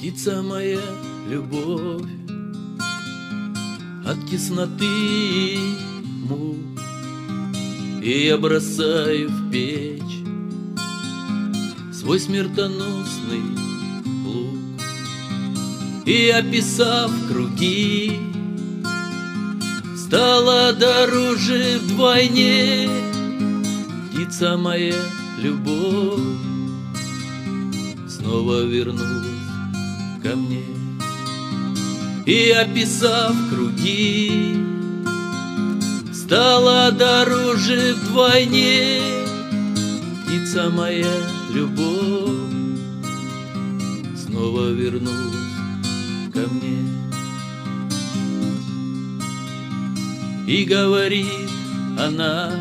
Птица моя, любовь От тесноты мук И я бросаю в печь Свой смертоносный лук. И описав круги Стала дороже вдвойне. Птица моя, любовь Снова вернулась ко мне. И описав круги Стала дороже вдвойне Птица моя, любовь Снова вернулась ко мне. И говорит она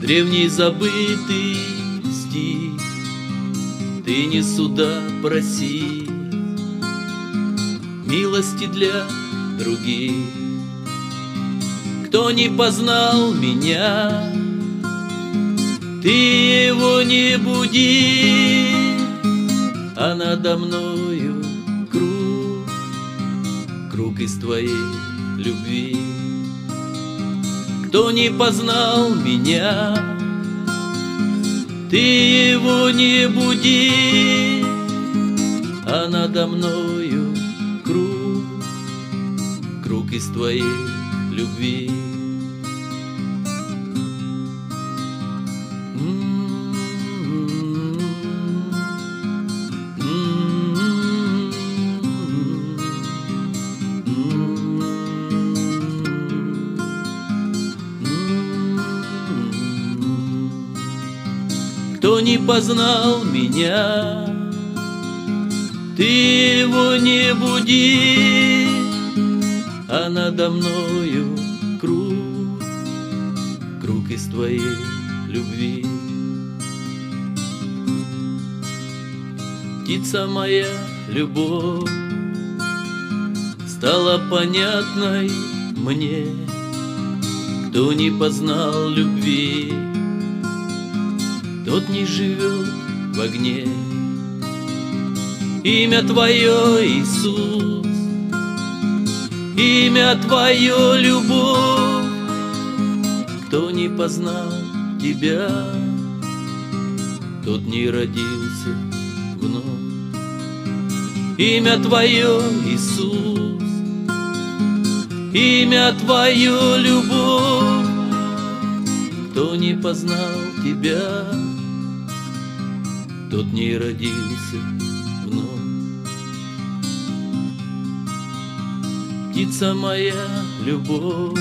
Древний забытый стих Ты не суда проси Милости для других. Кто не познал меня Ты его не буди. А надо мною круг Круг из твоей любви. Кто не познал меня Ты его не буди. А надо мною круг Круг из твоей любви не познал меня, ты его не буди, а надо мною круг, круг из твоей любви. Птица моя, любовь, стала понятной мне, кто не познал любви тот не живет в огне. Имя Твое, Иисус, имя Твое, любовь. Кто не познал Тебя, тот не родился вновь. Имя Твое, Иисус, имя Твое, любовь. Кто не познал Тебя, тот не родился вновь. Птица моя, любовь,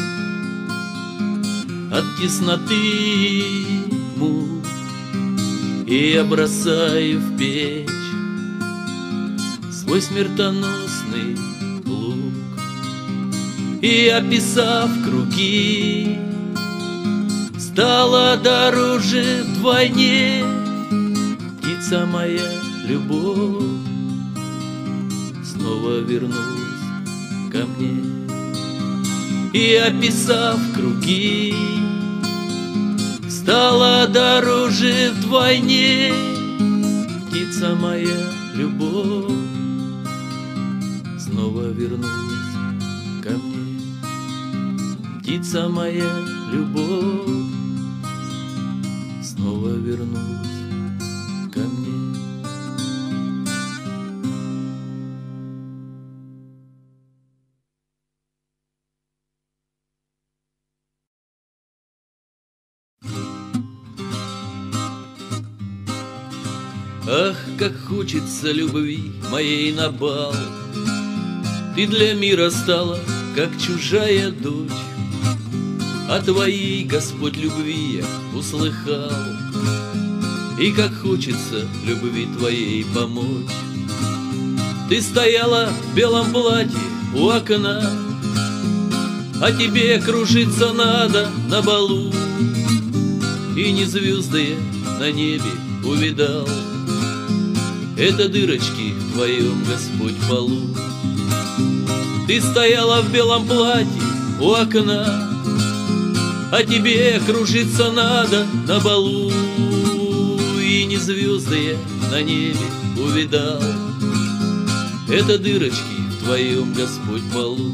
от тесноты мук, И я бросаю в печь свой смертоносный лук. И описав круги, стала дороже вдвойне птица моя, любовь, снова вернулась ко мне. И описав круги, стала дороже вдвойне, птица моя, любовь, снова вернулась ко мне. Птица моя, любовь, снова вернулась хочется любви моей на бал. Ты для мира стала, как чужая дочь. О твоей, Господь, любви я услыхал. И как хочется любви твоей помочь. Ты стояла в белом платье у окна. А тебе кружиться надо на балу. И не звезды я на небе увидал Это дырочки в твоем, Господь, полу. Ты стояла в белом платье у окна А тебе кружиться надо на балу. И не звезды я на небе увидал. Это дырочки в твоем, Господь, полу.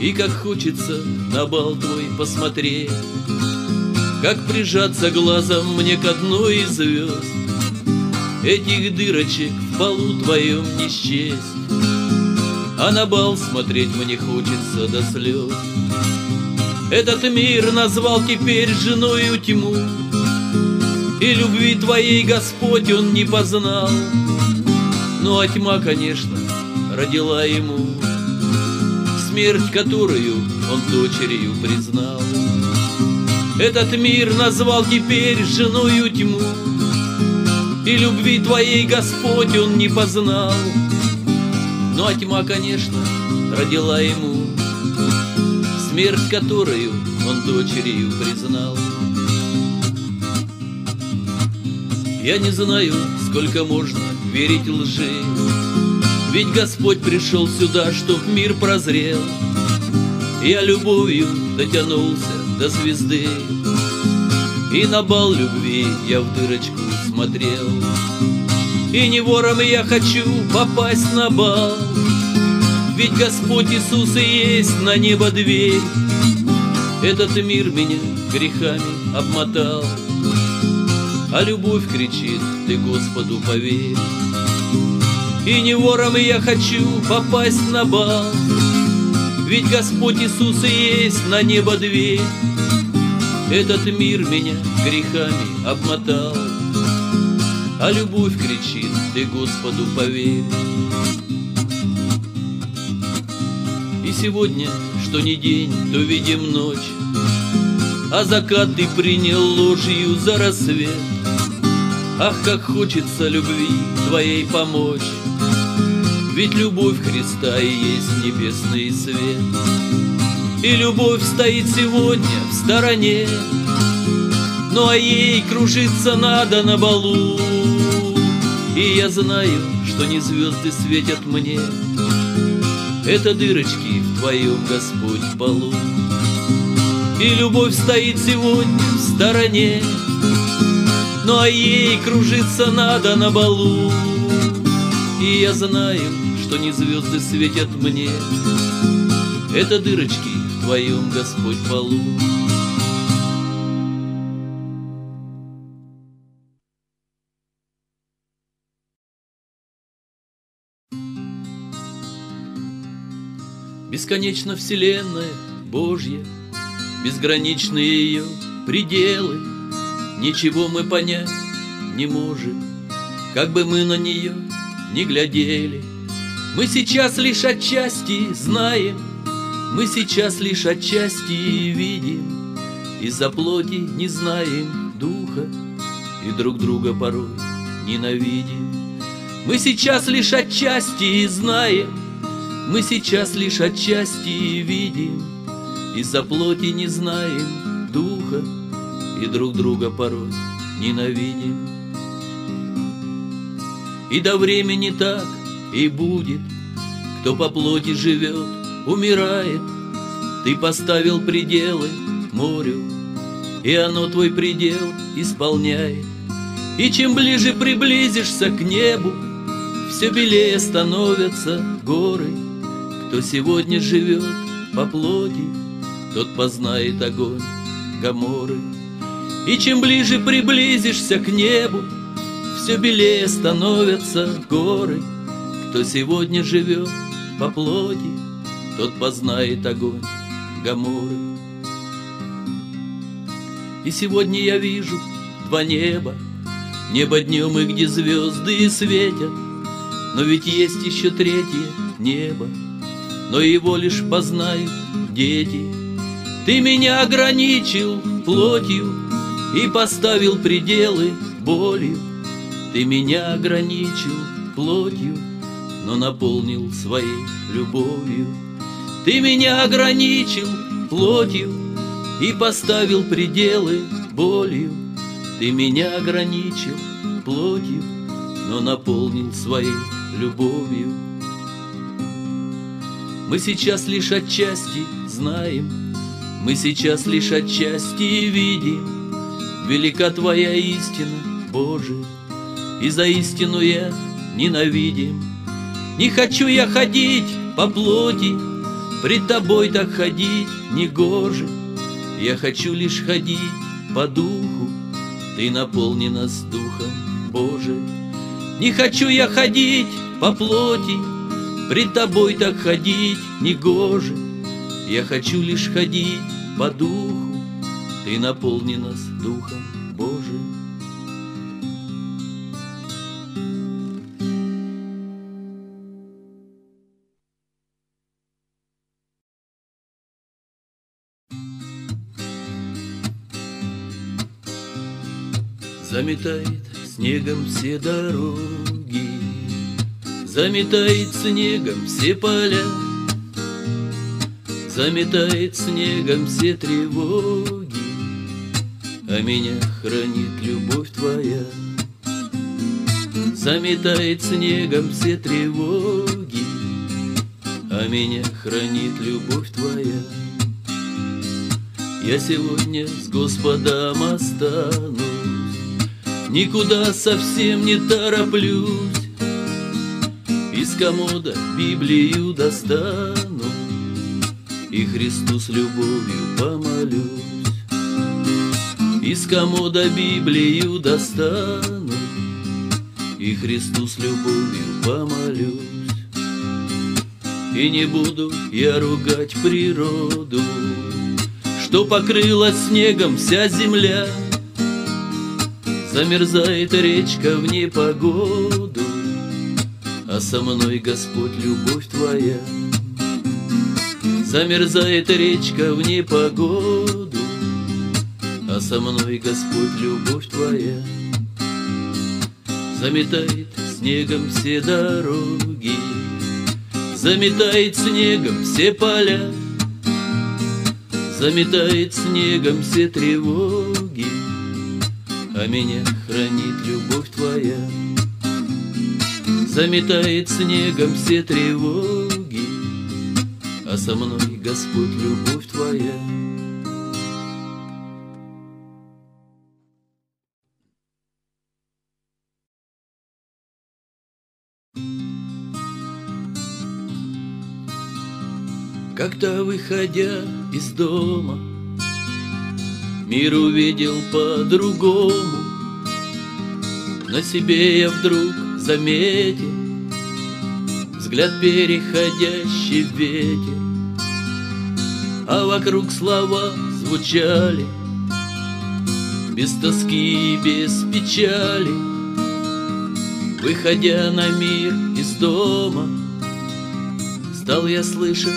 И как хочется на бал твой посмотреть, Как прижаться глазом мне к одной из звезд, Этих дырочек в полу твоем не счесть, А на бал смотреть мне хочется до слез. Этот мир назвал теперь женою тьму, И любви твоей, Господь, он не познал. Ну а тьма, конечно, родила ему Смерть, которую он дочерью признал. Этот мир назвал теперь женою тьму, И любви твоей, Господь, он не познал. Ну а тьма, конечно, родила ему Смерть, которую он дочерью признал. Я не знаю, сколько можно верить лжи, Ведь Господь пришел сюда, чтоб мир прозрел. Я любовью дотянулся до звезды, И на бал любви я в дырочку смотрел. И не вором я хочу попасть на бал, Ведь Господь Иисус и есть на небо дверь. Этот мир меня грехами обмотал, а любовь кричит, ты Господу поверь. И не вором я хочу попасть на бал, Ведь Господь Иисус и есть на небо дверь. Этот мир меня грехами обмотал, А любовь кричит, ты Господу поверь. И сегодня, что не день, то видим ночь, А закат ты принял ложью за рассвет. Ах, как хочется любви твоей помочь, Ведь любовь Христа и есть небесный свет. И любовь стоит сегодня в стороне, Ну а ей кружиться надо на балу. И я знаю, что не звезды светят мне, Это дырочки в твоем, Господь, полу. И любовь стоит сегодня в стороне, ну а ей кружиться надо на балу И я знаю, что не звезды светят мне. Это дырочки в твоем, Господь, полу. Бесконечно вселенная Божья, Безграничные ее пределы — Ничего мы понять не можем, Как бы мы на нее не глядели. Мы сейчас лишь отчасти знаем, Мы сейчас лишь отчасти видим, Из-за плоти не знаем духа И друг друга порой ненавидим. Мы сейчас лишь отчасти знаем, Мы сейчас лишь отчасти видим, Из-за плоти не знаем духа и друг друга порой ненавидим. И до времени так и будет, кто по плоти живет, умирает. Ты поставил пределы морю, и оно твой предел исполняет. И чем ближе приблизишься к небу, все белее становятся горы. Кто сегодня живет по плоти, тот познает огонь Гаморы. И чем ближе приблизишься к небу, Все белее становятся горы. Кто сегодня живет по плоти, Тот познает огонь Гаморы. И сегодня я вижу два неба, Небо днем и где звезды светят, Но ведь есть еще третье небо, Но его лишь познают дети. Ты меня ограничил плотью, и поставил пределы болью. Ты меня ограничил плотью, но наполнил своей любовью. Ты меня ограничил плотью и поставил пределы болью. Ты меня ограничил плотью, но наполнил своей любовью. Мы сейчас лишь отчасти знаем, мы сейчас лишь отчасти видим, Велика Твоя истина, Боже, И за истину я ненавидим Не хочу я ходить по плоти Пред тобой так ходить не гоже. Я хочу лишь ходить по духу Ты наполни нас духом Божиим. Не хочу я ходить по плоти Пред тобой так ходить не гоже. Я хочу лишь ходить по духу Ты наполни нас духом Заметает снегом все дороги, Заметает снегом все поля, Заметает снегом все тревоги, А меня хранит любовь твоя. Заметает снегом все тревоги, А меня хранит любовь твоя. Я сегодня с Господом останусь, Никуда совсем не тороплюсь. Из комода Библию достану И Христу с любовью помолюсь. Из комода Библию достану И Христу с любовью помолюсь. И не буду я ругать природу Что покрыла снегом вся земля — Замерзает речка в непогоду, А со мной, Господь, любовь Твоя. Замерзает речка в непогоду, А со мной, Господь, любовь Твоя. Заметает снегом все дороги, Заметает снегом все поля, Заметает снегом все тревоги, а меня хранит любовь твоя. Заметает снегом все тревоги, А со мной, Господь, любовь твоя. Как-то выходя из дома, Мир увидел по-другому. На себе я вдруг заметил Взгляд переходящий ветер. А вокруг слова звучали Без тоски и без печали. Выходя на мир из дома Стал я слышать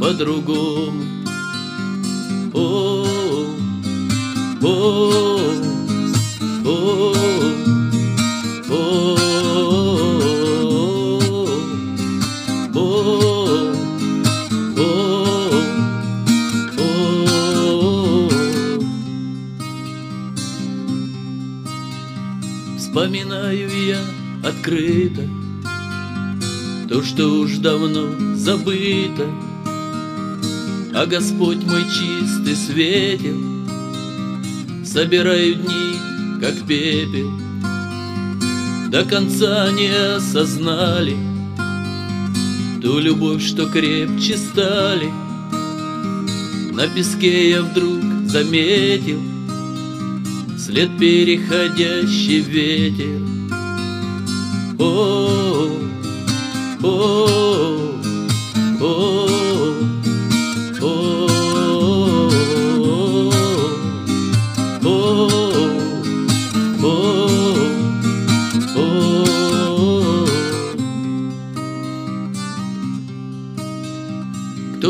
по-другому. О, Вспоминаю я открыто То, что уж давно забыто. А Господь мой чистый светил Собираю дни, как пепел. До конца не осознали Ту любовь, что крепче стали. На песке я вдруг заметил След переходящий ветер. О, о, о, о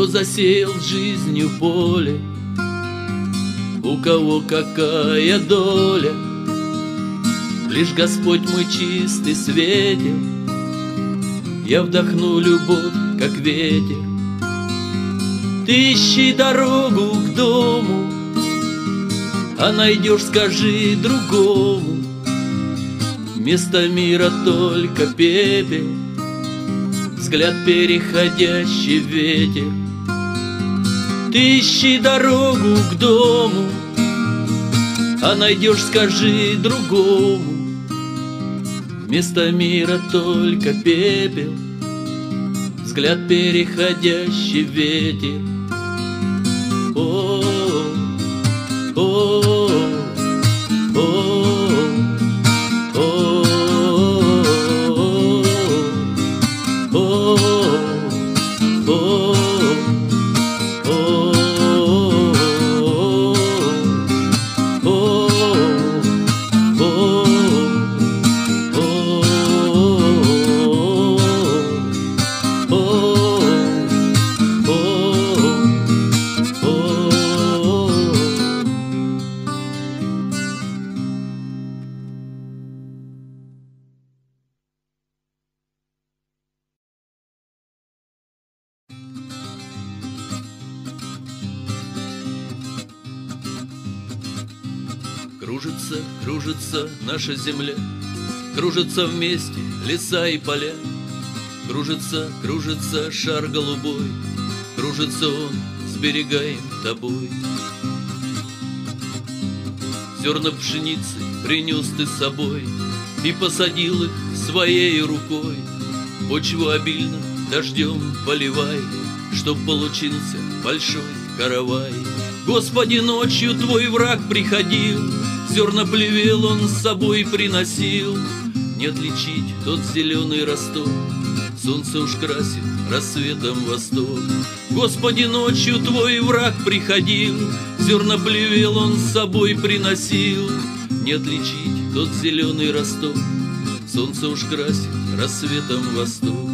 засеял жизнью поле, У кого какая доля, Лишь Господь мой чистый светил, Я вдохну любовь, как ветер. Ты ищи дорогу к дому, А найдешь, скажи другому, Вместо мира только пепел, Взгляд переходящий ветер — ты ищи дорогу к дому, А найдешь, скажи другому, Вместо мира только пепел Взгляд переходящий ветер наша земля, Кружатся вместе леса и поля, Кружится, кружится шар голубой, Кружится он, сберегаем тобой. Зерна пшеницы принес ты с собой И посадил их своей рукой. Почву обильно дождем поливай, Чтоб получился большой каравай. Господи, ночью твой враг приходил, Зерна плевел он с собой приносил. Не отличить тот зеленый росток, Солнце уж красит рассветом восток. Господи, ночью твой враг приходил, Зерна плевел он с собой приносил. Не отличить тот зеленый росток, Солнце уж красит рассветом восток.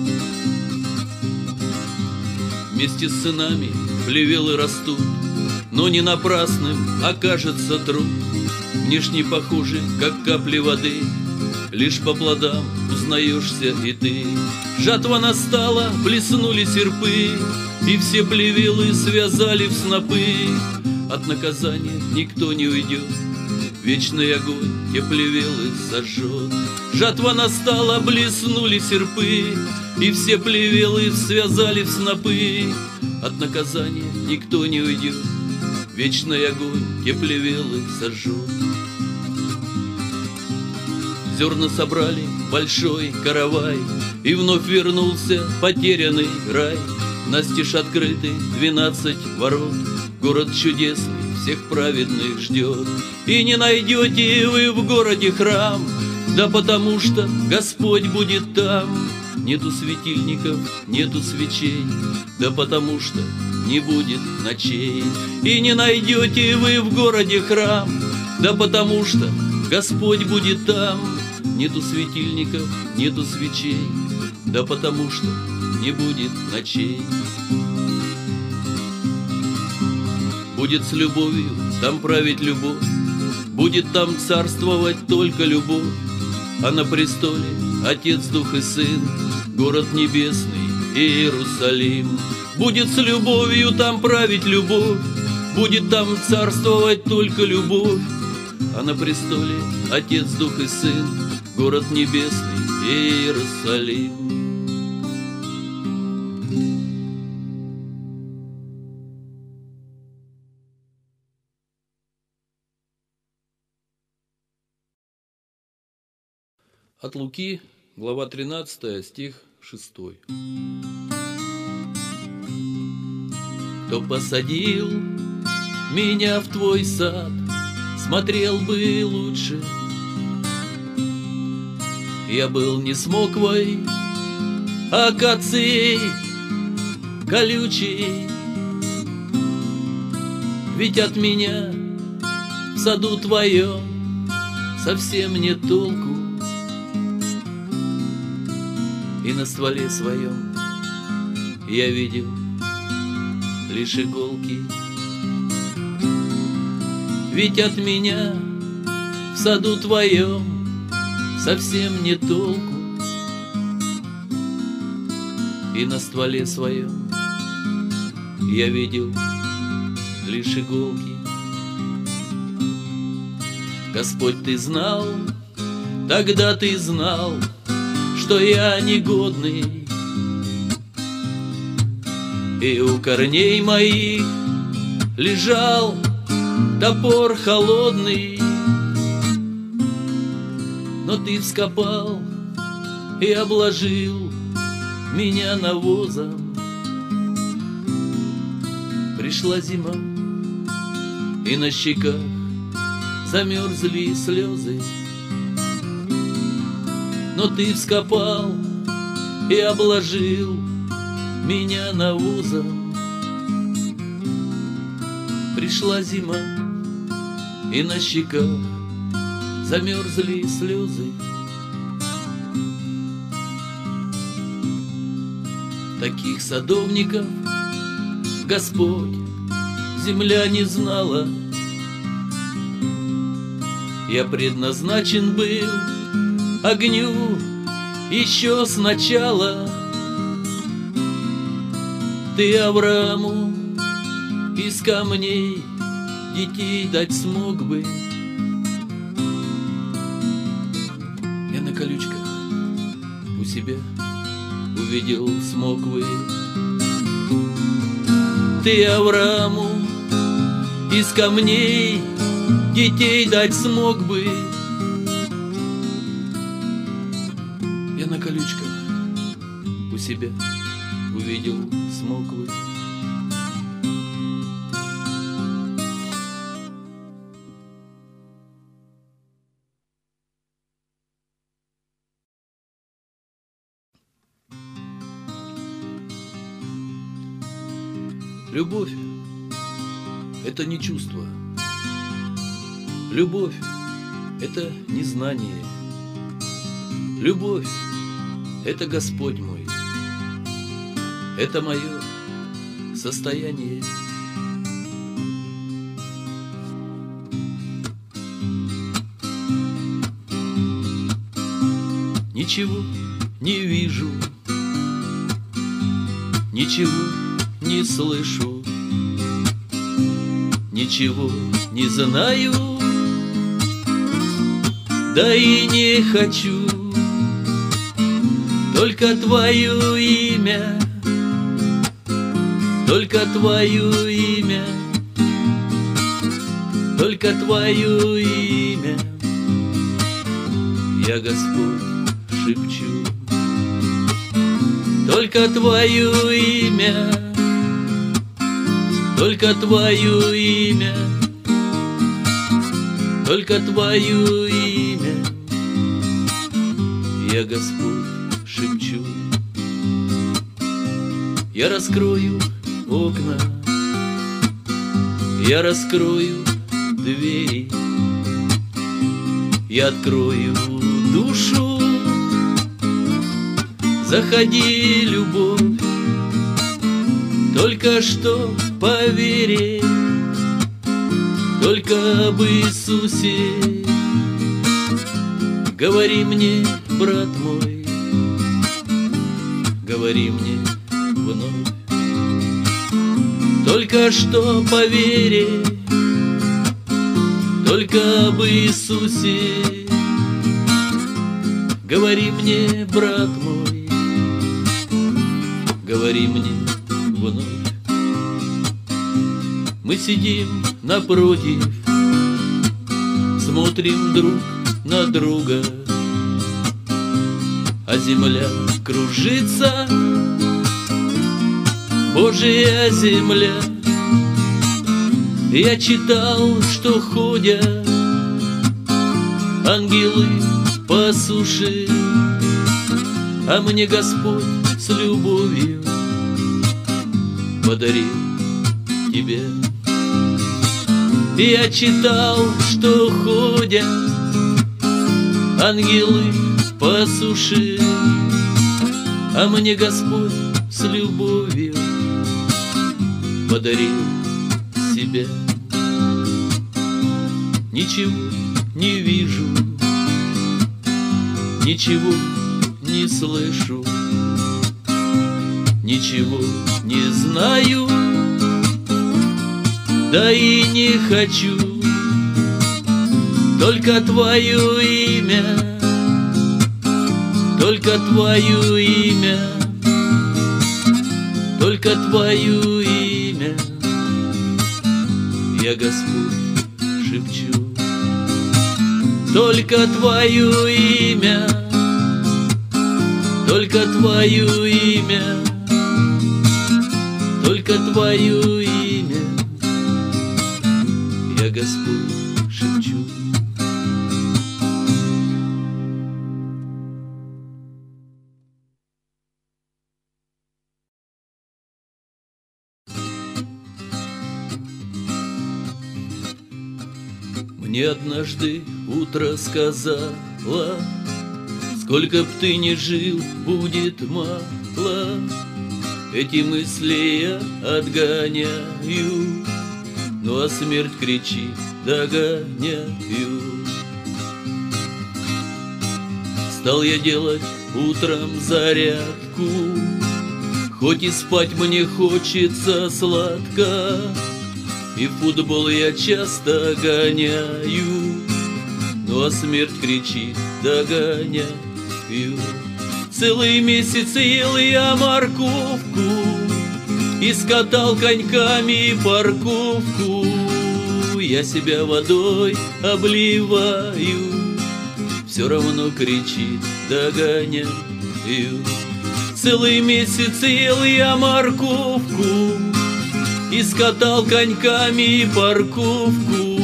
Вместе с сынами плевелы растут, но не напрасным окажется труд Внешне похожий, как капли воды. Лишь по плодам узнаешься и ты. Жатва настала, блеснули серпы И все плевелы связали в снопы. От наказания никто не уйдет Вечный огонь те плевелы сожжет. Жатва настала, блеснули серпы И все плевелы связали в снопы. От наказания никто не уйдет Вечный огонь те плевелы сожжет. Зерна собрали большой каравай, И вновь вернулся потерянный рай. Настежь открыты двенадцать ворот, Город чудесный всех праведных ждет. И не найдете вы в городе храм, Да потому что Господь будет там. Нету светильников, нету свечей, Да потому что не будет ночей. И не найдете вы в городе храм, Да потому что Господь будет там. Нету светильников, нету свечей, Да потому что не будет ночей. Будет с любовью там править любовь, Будет там царствовать только любовь, А на престоле Отец, Дух и Сын, Город небесный Иерусалим. Будет с любовью там править любовь, Будет там царствовать только любовь, А на престоле Отец, Дух и Сын, Город небесный Иерусалим. От Луки, глава 13, стих 6. Кто посадил меня в твой сад, Смотрел бы лучше. Я был не смоквой, акацией колючей, Ведь от меня в саду твоем совсем не толку. И на стволе своем я видел лишь иголки. Ведь от меня в саду твоем совсем не толку. И на стволе своем я видел лишь иголки. Господь, ты знал, тогда ты знал, что я негодный, И у корней моих лежал топор холодный, Но ты вскопал и обложил меня навозом. Пришла зима, и на щеках замерзли слезы. Но ты вскопал и обложил меня навозом. Пришла зима, и на щеках замерзли слезы. Таких садовников Господь земля не знала. Я предназначен был огню еще сначала. Ты Аврааму из камней детей дать смог бы. Я на колючках у себя увидел смоквы. Ты Аврааму из камней детей дать смог бы. Себя увидел смоквы. Любовь — это не чувство. Любовь — это не знание. Любовь — это Господь мой. Это мое состояние. Ничего не вижу, ничего не слышу, ничего не знаю, да и не хочу. Только твое имя, только твое имя, только твое имя. Я, Господь, шепчу, только твое имя, только твое имя, только твое имя. Я, Господь, шепчу, я раскрою окна, я раскрою двери, я открою душу, заходи, любовь, только что поверь, только об Иисусе. Говори мне, брат мой, говори мне Что поверь, только об Иисусе. Говори мне, брат мой, говори мне вновь. Мы сидим напротив, смотрим друг на друга, а земля кружится, Божья земля. Я читал, что ходят ангелы по суше, а мне Господь с любовью подарил тебя. Я читал, что ходят ангелы по суше, а мне Господь с любовью подарил себя. Ничего не вижу, ничего не слышу, ничего не знаю, да и не хочу. Только твое имя, только твое имя, только твое имя. Я, Господь, только твое имя, Только твое имя, только твое имя. Я, Господь, шепчу. Мне однажды утро сказала Сколько б ты ни жил, будет мало Эти мысли я отгоняю Ну а смерть кричит, догоняю Стал я делать утром зарядку Хоть и спать мне хочется сладко И футбол я часто гоняю Ну смерть кричит, догоняю. Целый месяц ел я морковку И скатал коньками парковку. Я себя водой обливаю, Все равно кричит, догоняю. Целый месяц ел я морковку И скатал коньками парковку.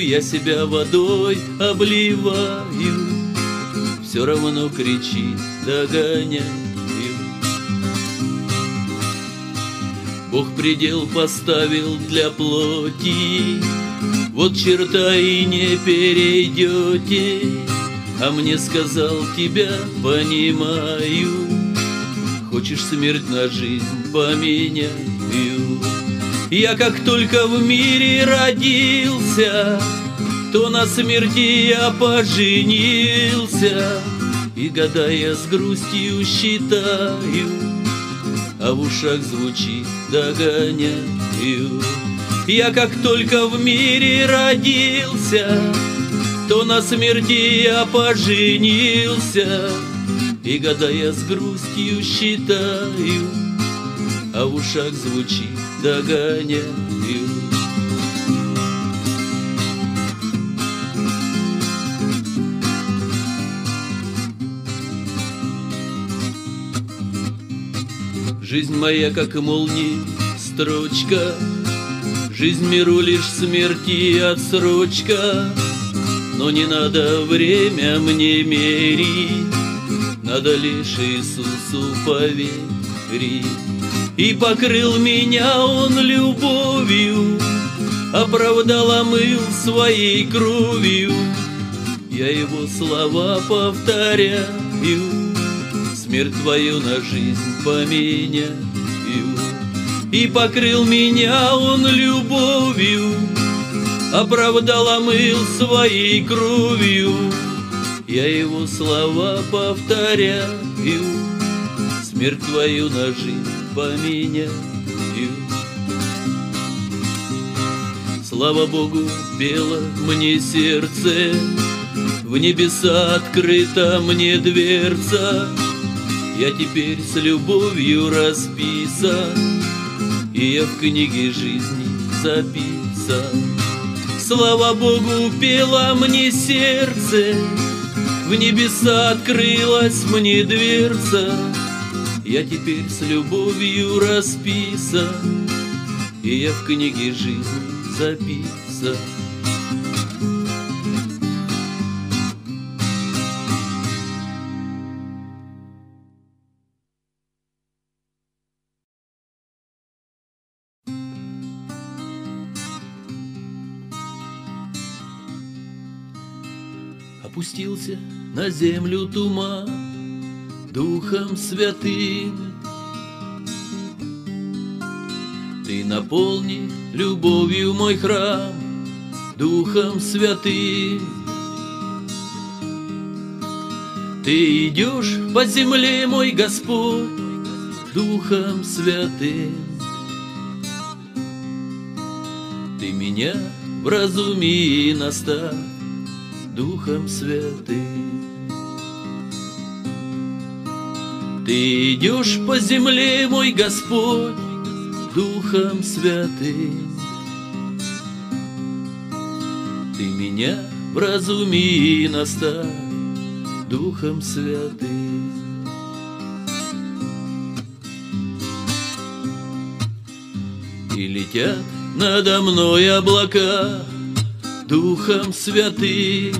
Я себя водой обливаю, все равно кричит, догоняю. Бог предел поставил для плоти, Вот черта и не перейдете, А мне сказал тебя, понимаю, Хочешь смерть на жизнь поменяю. Я как только в мире родился, то на смерти я поженился. И гадая с грустью считаю А в ушах звучит догоняю. Я как только в мире родился То на смерти я поженился. И гадая с грустью считаю А в ушах звучит догоняю Жизнь моя, как молнии, строчка, Жизнь миру лишь смерти отсрочка. Но не надо время мне мерить, Надо лишь Иисусу поверить. И покрыл меня Он любовью, Оправдал, омыл своей кровью. Я Его слова повторяю, смерть твою на жизнь поменяю. И покрыл меня он любовью, Оправдал, омыл своей кровью. Я его слова повторяю, Смерть твою на жизнь поменяю. Слава Богу, пело мне сердце, В небеса открыта мне дверца, я теперь с любовью расписан, И я в книге жизни записан. Слава Богу, пела мне сердце, В небеса открылась мне дверца, Я теперь с любовью расписан, И я в книге жизни записан. Опустился на землю туман Духом Святым. Ты наполни любовью мой храм Духом Святым. Ты идешь по земле, мой Господь, Духом Святым. Ты меня в разуме наставь, Духом Святым. Ты идешь по земле, мой Господь, Духом Святым. Ты меня вразуми и наставь Духом Святым. И летят надо мной облака Духом Святым.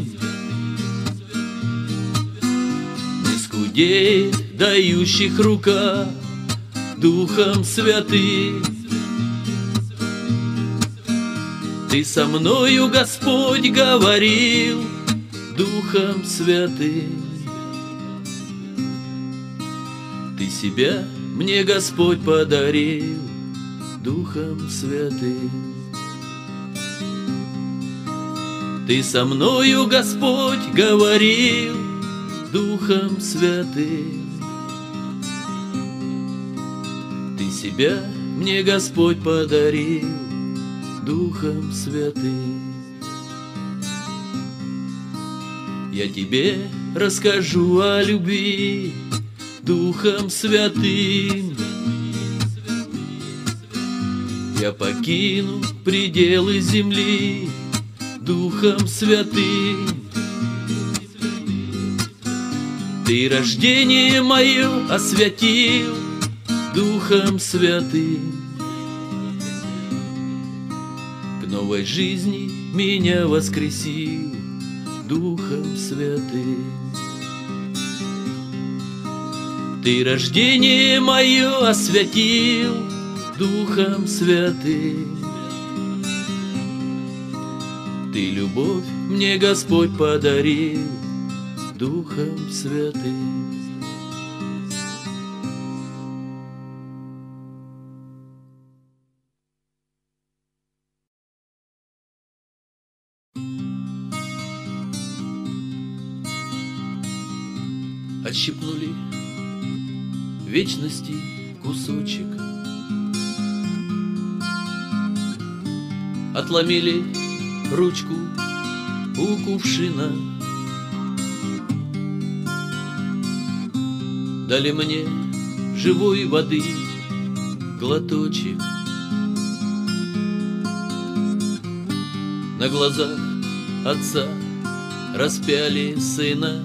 Не скудеет дающих рука Духом святым Ты со мною, Господь, говорил Духом Святым. Ты себя мне, Господь, подарил Духом Святым. Ты со мною, Господь, говорил Духом Святым. Ты себя мне, Господь, подарил Духом Святым. Я тебе расскажу о любви Духом Святым. Я покину пределы земли Духом Святым. Ты рождение мое освятил Духом Святым. новой жизни меня воскресил Духом Святым. Ты рождение мое освятил Духом Святым. Ты любовь мне Господь подарил Духом Святым. Вечности кусочек. Отломили ручку у кувшина. Дали мне живой воды глоточек. На глазах отца распяли сына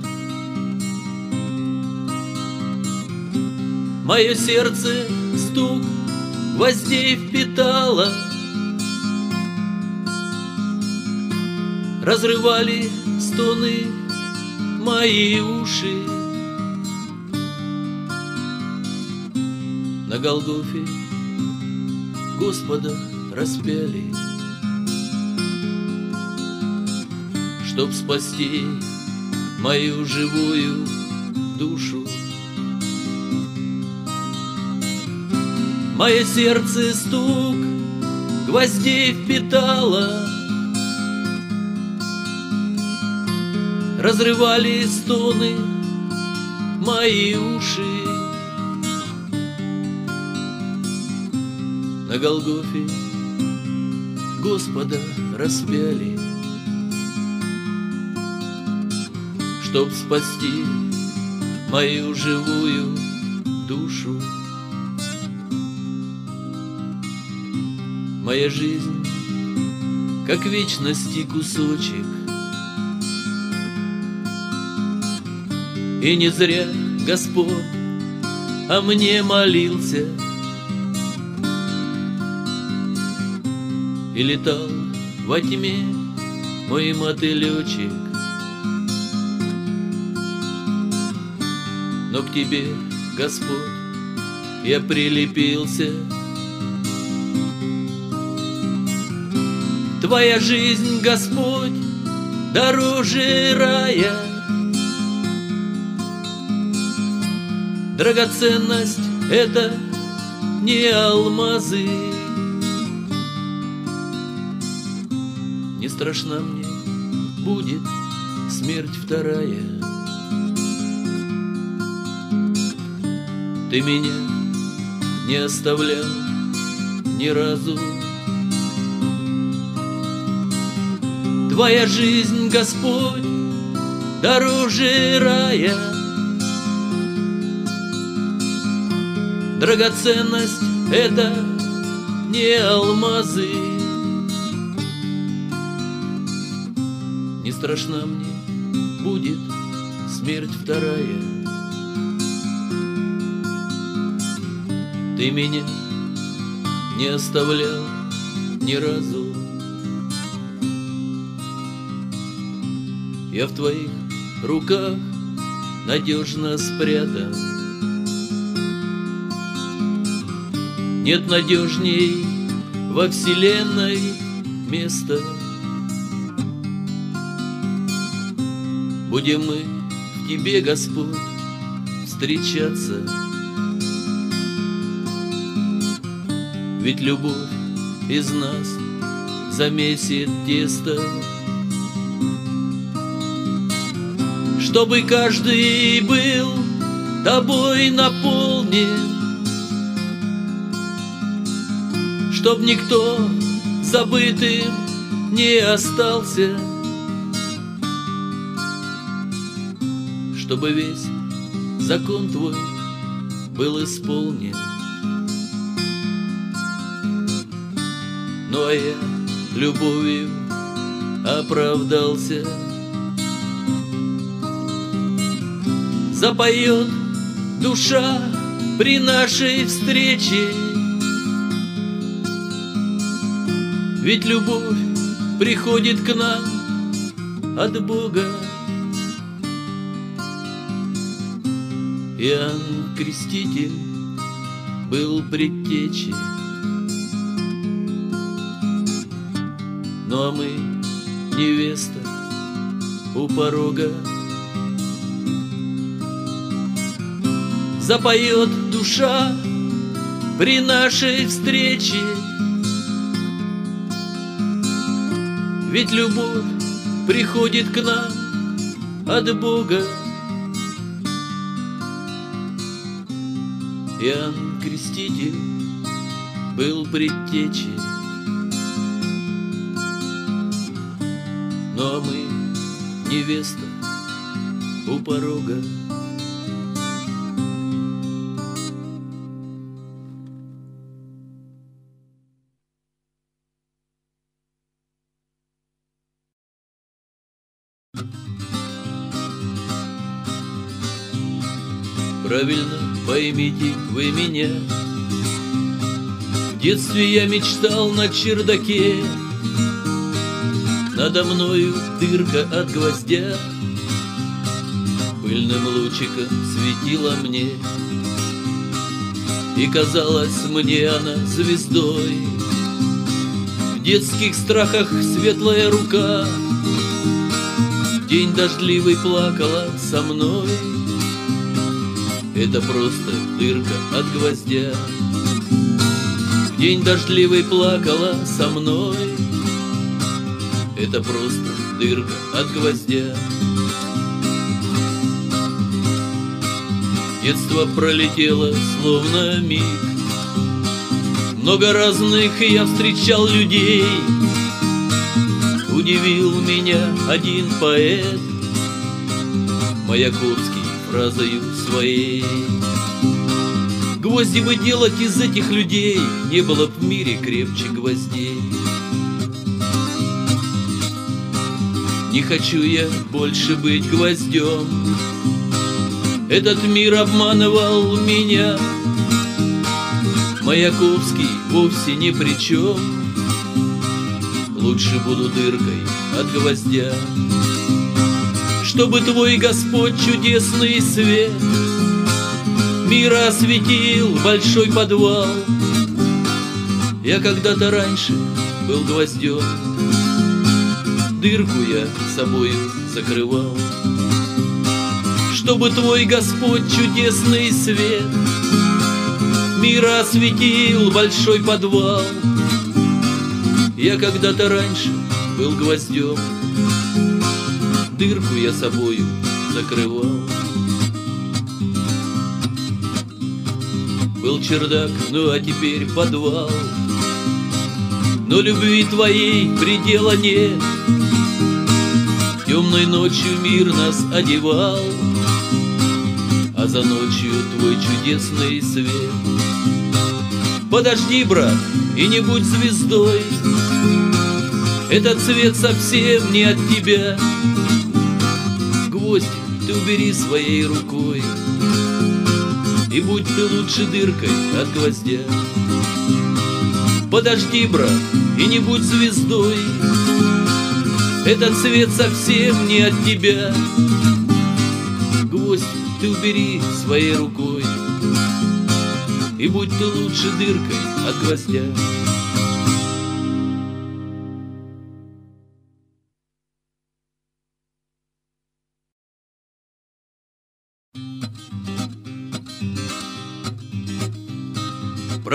Мое сердце стук гвоздей впитало. Разрывали стоны мои уши. На Голгофе Господа распяли Чтоб спасти мою живую душу Мое сердце стук гвоздей впитало. Разрывали стоны мои уши. На Голгофе Господа распяли Чтоб спасти мою живую душу Моя жизнь, как вечности кусочек. И не зря Господь о мне молился. И летал во тьме мой мотылечек Но к тебе, Господь, я прилепился Твоя жизнь, Господь, дороже рая. Драгоценность — это не алмазы. Не страшна мне будет смерть вторая. Ты меня не оставлял ни разу Твоя жизнь, Господь, дороже рая. Драгоценность — это не алмазы. Не страшна мне будет смерть вторая. Ты меня не оставлял ни разу. Я в твоих руках надежно спрятан. Нет надежней во вселенной места. Будем мы в тебе, Господь, встречаться. Ведь любовь из нас замесит тесто. Чтобы каждый был тобой наполнен, Чтоб никто забытым не остался, Чтобы весь закон твой был исполнен. Ну а я любовью оправдался. Запоет душа при нашей встрече, Ведь любовь приходит к нам от Бога. Иоанн Креститель был предтечей, Ну а мы невеста у порога. Запоет душа при нашей встрече, Ведь любовь приходит к нам от Бога. Иоанн Креститель был предтечей, а мы невеста у порога. Поймите вы меня. В детстве я мечтал на чердаке. Надо мною дырка от гвоздя. Пыльным лучиком светила мне. И казалась мне она звездой. В детских страхах светлая рука. День дождливый плакала со мной это просто дырка от гвоздя. В день дождливый плакала со мной, Это просто дырка от гвоздя. Детство пролетело словно миг, Много разных я встречал людей, Удивил меня один поэт, Маяковский фразою своей. Гвозди бы делать из этих людей Не было в мире крепче гвоздей. Не хочу я больше быть гвоздем, Этот мир обманывал меня. Маяковский вовсе ни при чем, Лучше буду дыркой от гвоздя чтобы твой Господь чудесный свет Мира осветил большой подвал. Я когда-то раньше был гвоздем, Дырку я собою закрывал. Чтобы твой Господь чудесный свет Мира осветил большой подвал. Я когда-то раньше был гвоздем, дырку я собою закрывал. Был чердак, ну а теперь подвал. Но любви твоей предела нет. Темной ночью мир нас одевал, А за ночью твой чудесный свет. Подожди, брат, и не будь звездой, Этот цвет совсем не от тебя гвоздик ты убери своей рукой. И будь ты лучше дыркой от гвоздя. Подожди, брат, и не будь звездой. Этот свет совсем не от тебя. Гвоздь ты убери своей рукой. И будь ты лучше дыркой от гвоздя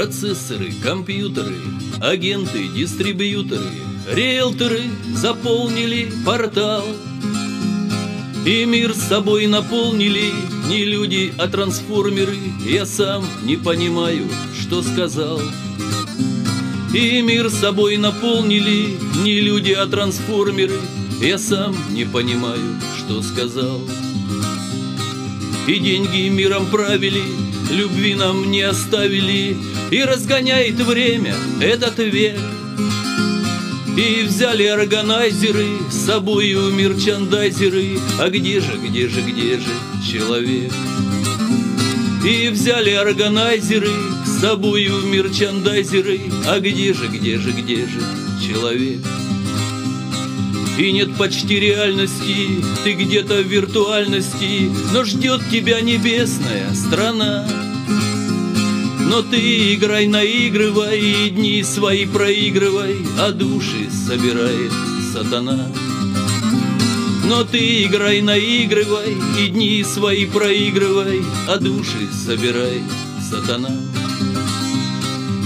Процессоры, компьютеры, агенты, дистрибьюторы, риэлторы заполнили портал. И мир с собой наполнили не люди, а трансформеры. Я сам не понимаю, что сказал. И мир с собой наполнили не люди, а трансформеры. Я сам не понимаю, что сказал. И деньги миром правили, любви нам не оставили, и разгоняет время этот век. И взяли органайзеры с собою мерчандайзеры, А где же, где же, где же человек? И взяли органайзеры с собою мерчандайзеры, А где же, где же, где же человек? И нет почти реальности, ты где-то в виртуальности, Но ждет тебя небесная страна. Но ты играй, наигрывай, и дни свои проигрывай, А души собирает сатана. Но ты играй, наигрывай, и дни свои проигрывай, А души собирай сатана.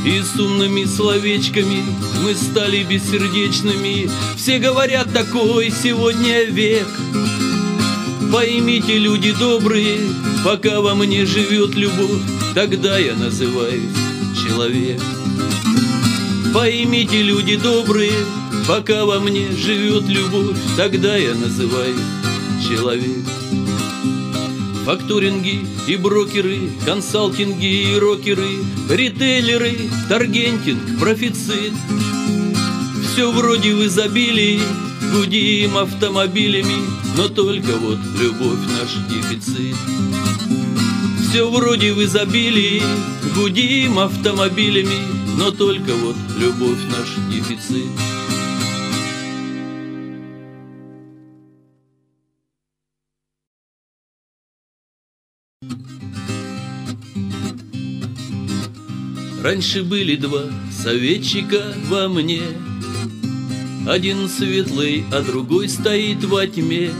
И с умными словечками мы стали бессердечными, Все говорят, такой сегодня век. Поймите, люди добрые, пока во мне живет любовь, Тогда я называюсь человек. Поймите, люди добрые, пока во мне живет любовь, Тогда я называюсь человек. Факторинги и брокеры, консалтинги и рокеры, Ритейлеры, таргентинг, профицит. Все вроде в изобилии, гудим автомобилями, Но только вот любовь наш дефицит все вроде в изобилии, Гудим автомобилями, но только вот любовь наш дефицит. Раньше были два советчика во мне, Один светлый, а другой стоит во тьме.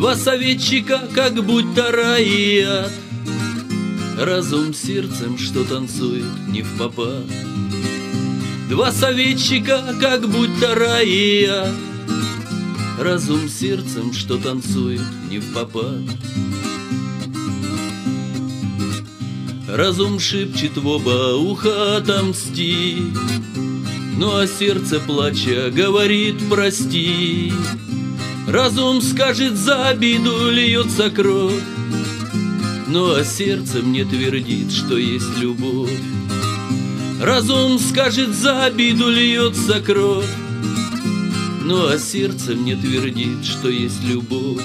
Два советчика, как будто раят, Разум сердцем, что танцует не в попад. Два советчика, как будто раят, Разум сердцем, что танцует не в попад. Разум шепчет в оба уха отомсти, Ну а сердце плача говорит прости. Разум скажет за обиду льется кровь, Ну а сердце мне твердит, что есть любовь. Разум скажет за обиду льется кровь, Ну а сердце мне твердит, что есть любовь.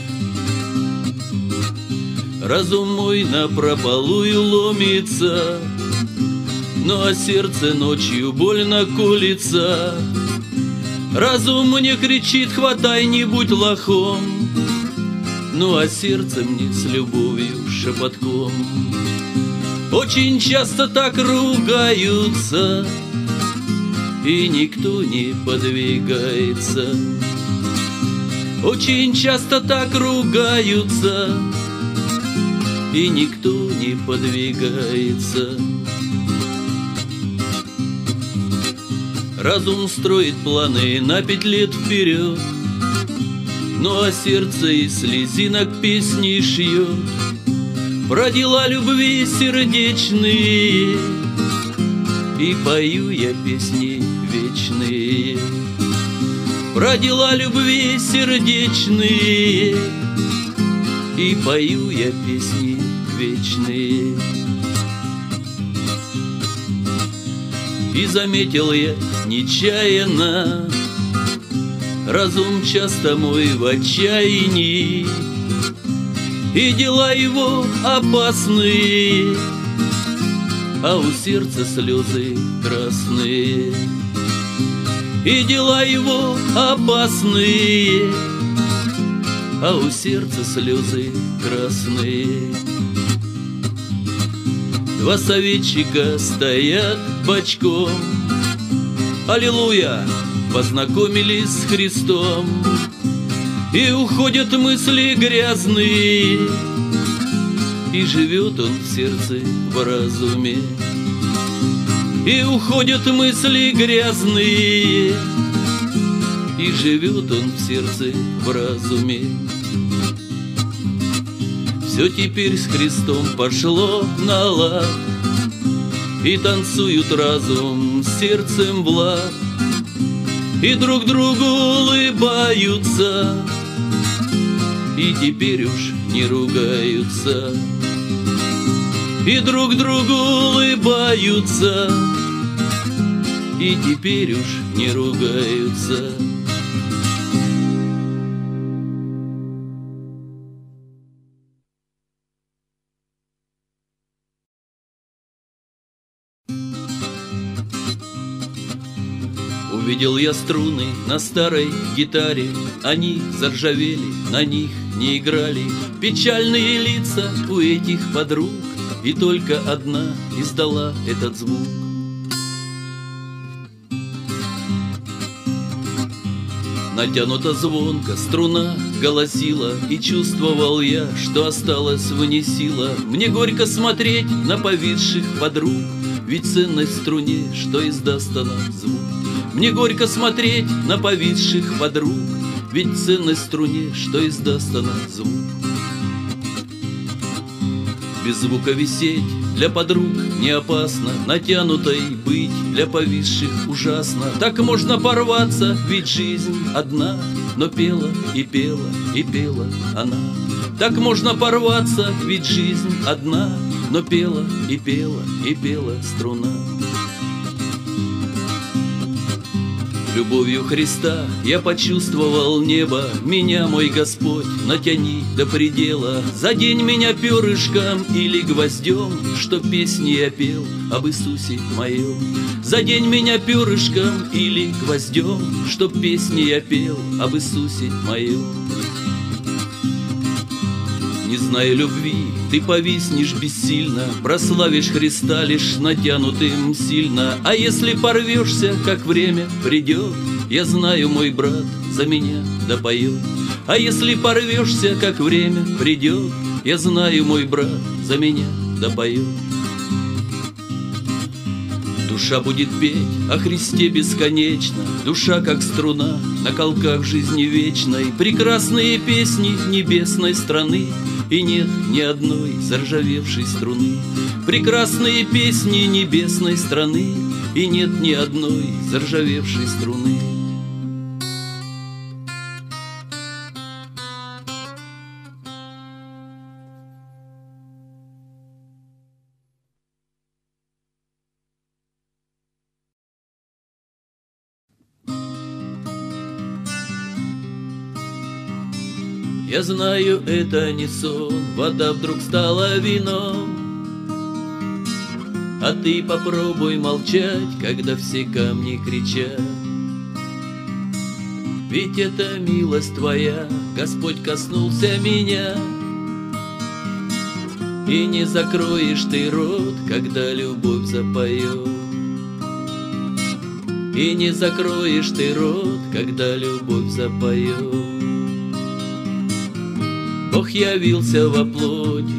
Разум мой на прополую ломится, Ну а сердце ночью больно колется. Разум мне кричит, хватай, не будь лохом, Ну а сердце мне с любовью шепотком. Очень часто так ругаются, И никто не подвигается. Очень часто так ругаются, И никто не подвигается. Разум строит планы на пять лет вперед, Ну а сердце из слезинок песни шьет. Про дела любви сердечные. И пою я песни вечные. Про дела любви сердечные. И пою я песни вечные. И заметил я нечаянно Разум часто мой в отчаянии И дела его опасные а у сердца слезы красные. И дела его опасные, а у сердца слезы красные. Два советчика стоят бочком, Аллилуйя, познакомились с Христом, И уходят мысли грязные, И живет он в сердце в разуме. И уходят мысли грязные, И живет он в сердце в разуме. Все теперь с Христом пошло на лад, И танцуют разум сердцем в И друг другу улыбаются, И теперь уж не ругаются. И друг другу улыбаются, И теперь уж не ругаются. Увидел я струны на старой гитаре, Они заржавели, на них не играли. Печальные лица у этих подруг, И только одна издала этот звук. Натянута звонко, струна голосила, И чувствовал я, что осталось вне сила. Мне горько смотреть на повисших подруг, Ведь ценность в струне, что издаст она звук. Мне горько смотреть на повисших подруг, Ведь ценность в струне, что издаст она звук. Без звука висеть для подруг не опасно, Натянутой быть для повисших ужасно. Так можно порваться, ведь жизнь одна, Но пела и пела и пела она. Так можно порваться, ведь жизнь одна, Но пела и пела и пела струна. Любовью Христа я почувствовал небо, Меня, мой Господь, натяни до предела, Задень меня перышком или гвоздем, Что песни я пел об Иисусе моем. Задень меня перышком или гвоздем, Что песни я пел об Иисусе моем. Не зная любви, ты повиснешь бессильно, Прославишь Христа лишь натянутым сильно. А если порвешься, как время придет, Я знаю, мой брат за меня допоет. А если порвешься, как время придет, Я знаю, мой брат за меня допоет. Душа будет петь о Христе бесконечно, Душа, как струна, на колках жизни вечной, Прекрасные песни небесной страны, И нет ни одной заржавевшей струны. Прекрасные песни небесной страны, И нет ни одной заржавевшей струны. Я знаю, это не сон, вода вдруг стала вином. А ты попробуй молчать, когда все камни кричат. Ведь это милость твоя, Господь коснулся меня. И не закроешь ты рот, когда любовь запоет. И не закроешь ты рот, когда любовь запоет. Бог явился во плоти,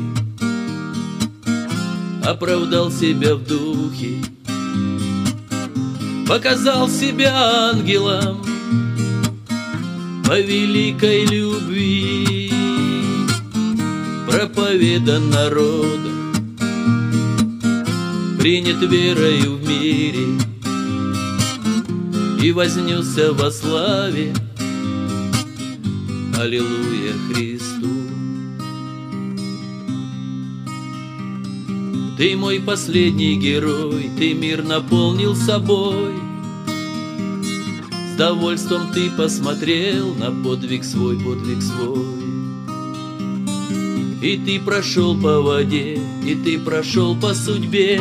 Оправдал себя в духе, Показал себя ангелом По великой любви, Проповедан народом, Принят верою в мире И вознесся во славе Аллилуйя Христу. Ты мой последний герой, ты мир наполнил собой. С довольством ты посмотрел на подвиг свой, подвиг свой. И ты прошел по воде, и ты прошел по судьбе,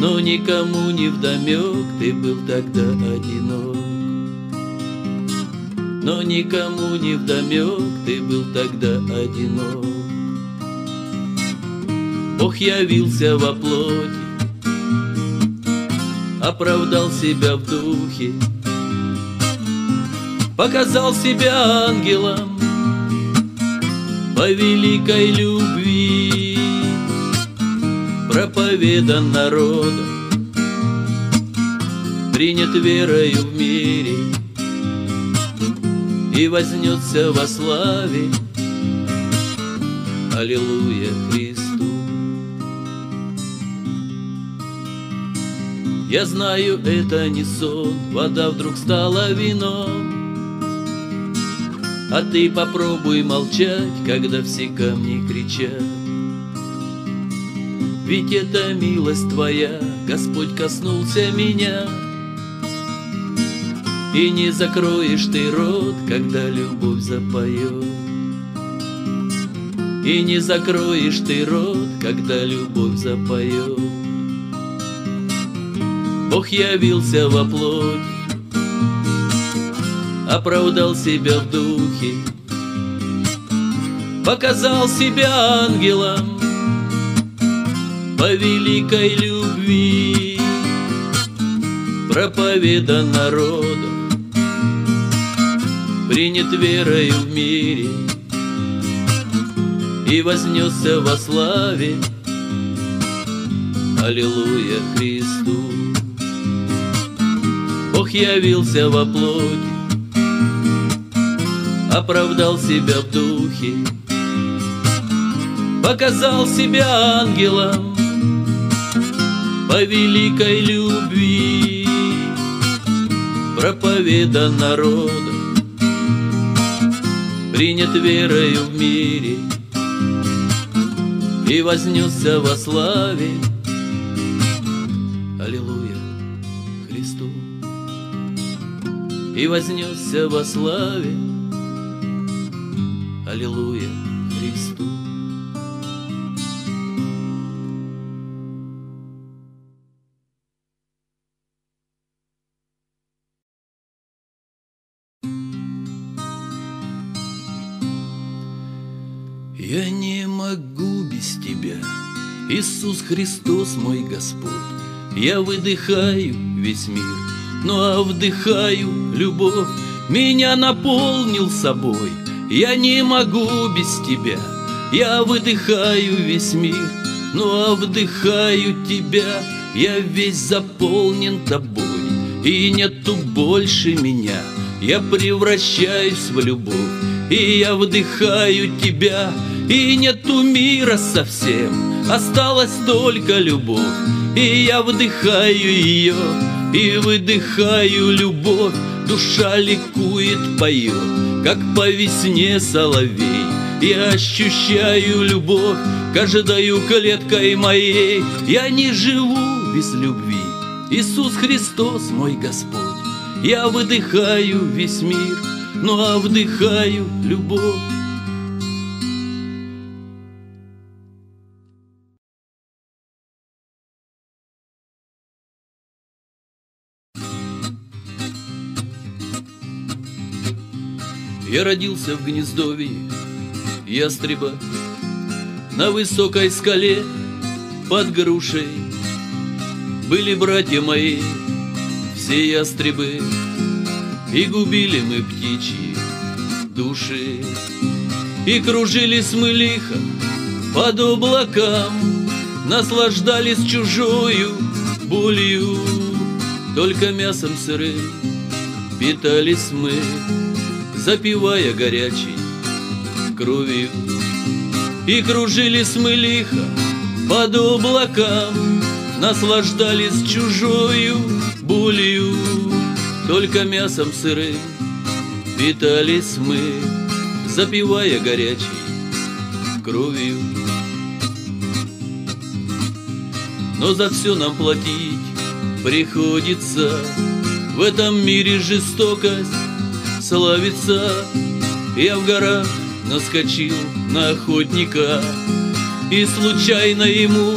Но никому не вдомек, ты был тогда одинок Но никому не вдомек, ты был тогда одинок Бог явился во плоти Оправдал себя в духе Показал себя ангелом По великой любви Проповедан народом Принят верою в мире И вознесся во славе. Аллилуйя Христу Я знаю, это не сон, вода вдруг стала вином. А ты попробуй молчать, когда все камни кричат. Ведь это милость твоя, Господь коснулся меня. И не закроешь ты рот, когда любовь запоет. И не закроешь ты рот, когда любовь запоет. Бог явился во плоть, Оправдал себя в духе, Показал себя ангелом По великой любви. Проповедан народом Принят верою в мире И вознесся во славе. Аллилуйя Христу явился во плоти, Оправдал себя в духе, Показал себя ангелом По великой любви Проповедан народом Принят верою в мире И вознесся во славе и вознесся во славе. Аллилуйя Христу. Я не могу без Тебя, Иисус Христос мой Господь. Я выдыхаю весь мир, ну а вдыхаю любовь, меня наполнил собой. Я не могу без тебя, я выдыхаю весь мир, ну а вдыхаю тебя, я весь заполнен тобой, и нету больше меня, я превращаюсь в любовь, и я вдыхаю тебя, и нету мира совсем, осталась только любовь, и я вдыхаю ее, и выдыхаю любовь, душа ликует, поет, как по весне соловей. Я ощущаю любовь каждою клеткой моей. Я не живу без любви. Иисус Христос мой Господь. Я выдыхаю весь мир, ну а вдыхаю любовь. Родился в гнездовье ястреба На высокой скале под грушей. Были братья мои, все ястребы И губили мы птичьи души. И кружились мы лихо под облакам Наслаждались чужою болью. Только мясом сырым питались мы запивая горячей кровью. И кружились мы лихо под облакам, Наслаждались чужою болью, Только мясом сырым питались мы, Запивая горячей кровью. Но за все нам платить приходится В этом мире жестокость славится Я в горах наскочил на охотника И случайно ему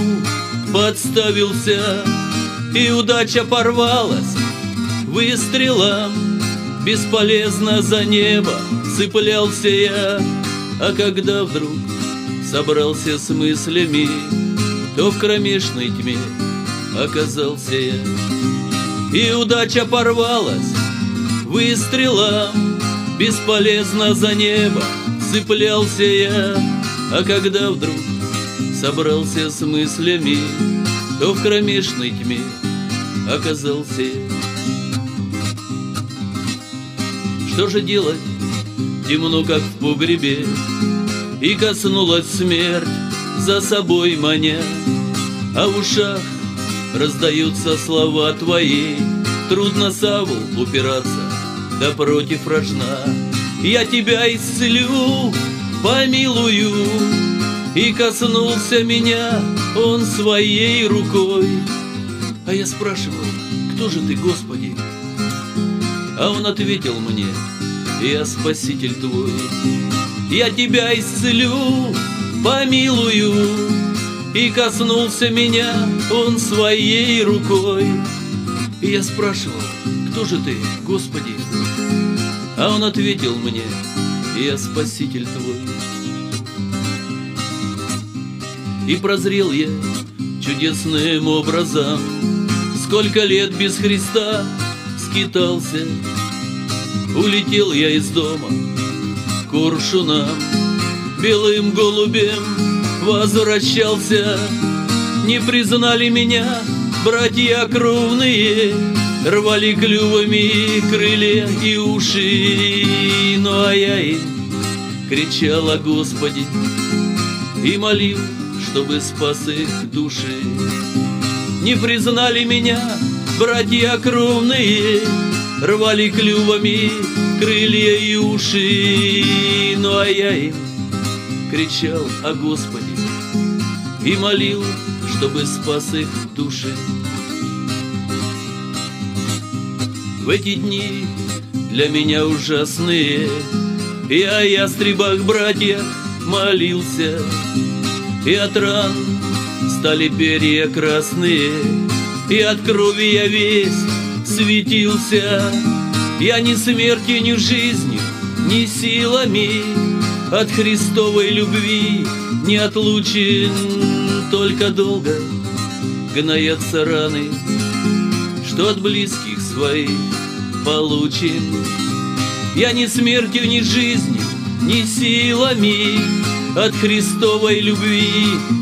подставился. И удача порвалась выстрелом Бесполезно за небо цеплялся я. А когда вдруг собрался с мыслями То в кромешной тьме оказался я. И удача порвалась выстрелом Бесполезно за небо цеплялся я. А когда вдруг собрался с мыслями То в кромешной тьме оказался. Что же делать? Темно, как в погребе И коснулась смерть за собой маня А в ушах раздаются слова твои. Трудно саву упираться, да против рожна Я тебя исцелю, помилую И коснулся меня он своей рукой А я спрашивал, кто же ты, Господи? А он ответил мне, я спаситель твой. Я тебя исцелю, помилую. И коснулся меня он своей рукой. И я спрашивал, кто же ты, Господи? А он ответил мне, я спаситель твой. И прозрел я чудесным образом, Сколько лет без Христа скитался. Улетел я из дома куршуном Белым голубем возвращался. Не признали меня братья кровные Рвали клювами крылья и уши Ну а я им кричал о Господе И молил, чтобы спас их души Не признали меня братья кровные Рвали клювами крылья и уши Ну а я им кричал о Господе И молил, чтобы спас их души В эти дни для меня ужасные Я о ястребах братьях молился И от ран стали перья красные и от крови я весь светился. Я ни смертью, ни жизнью, ни силами От Христовой любви не отлучен, Только долго гноятся раны, Что от близких своих получен. Я ни смертью, ни жизнью, ни силами От Христовой любви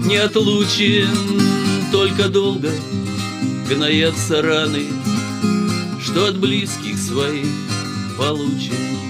не отлучен, Только долго гноятся раны, Что от близких своих получен.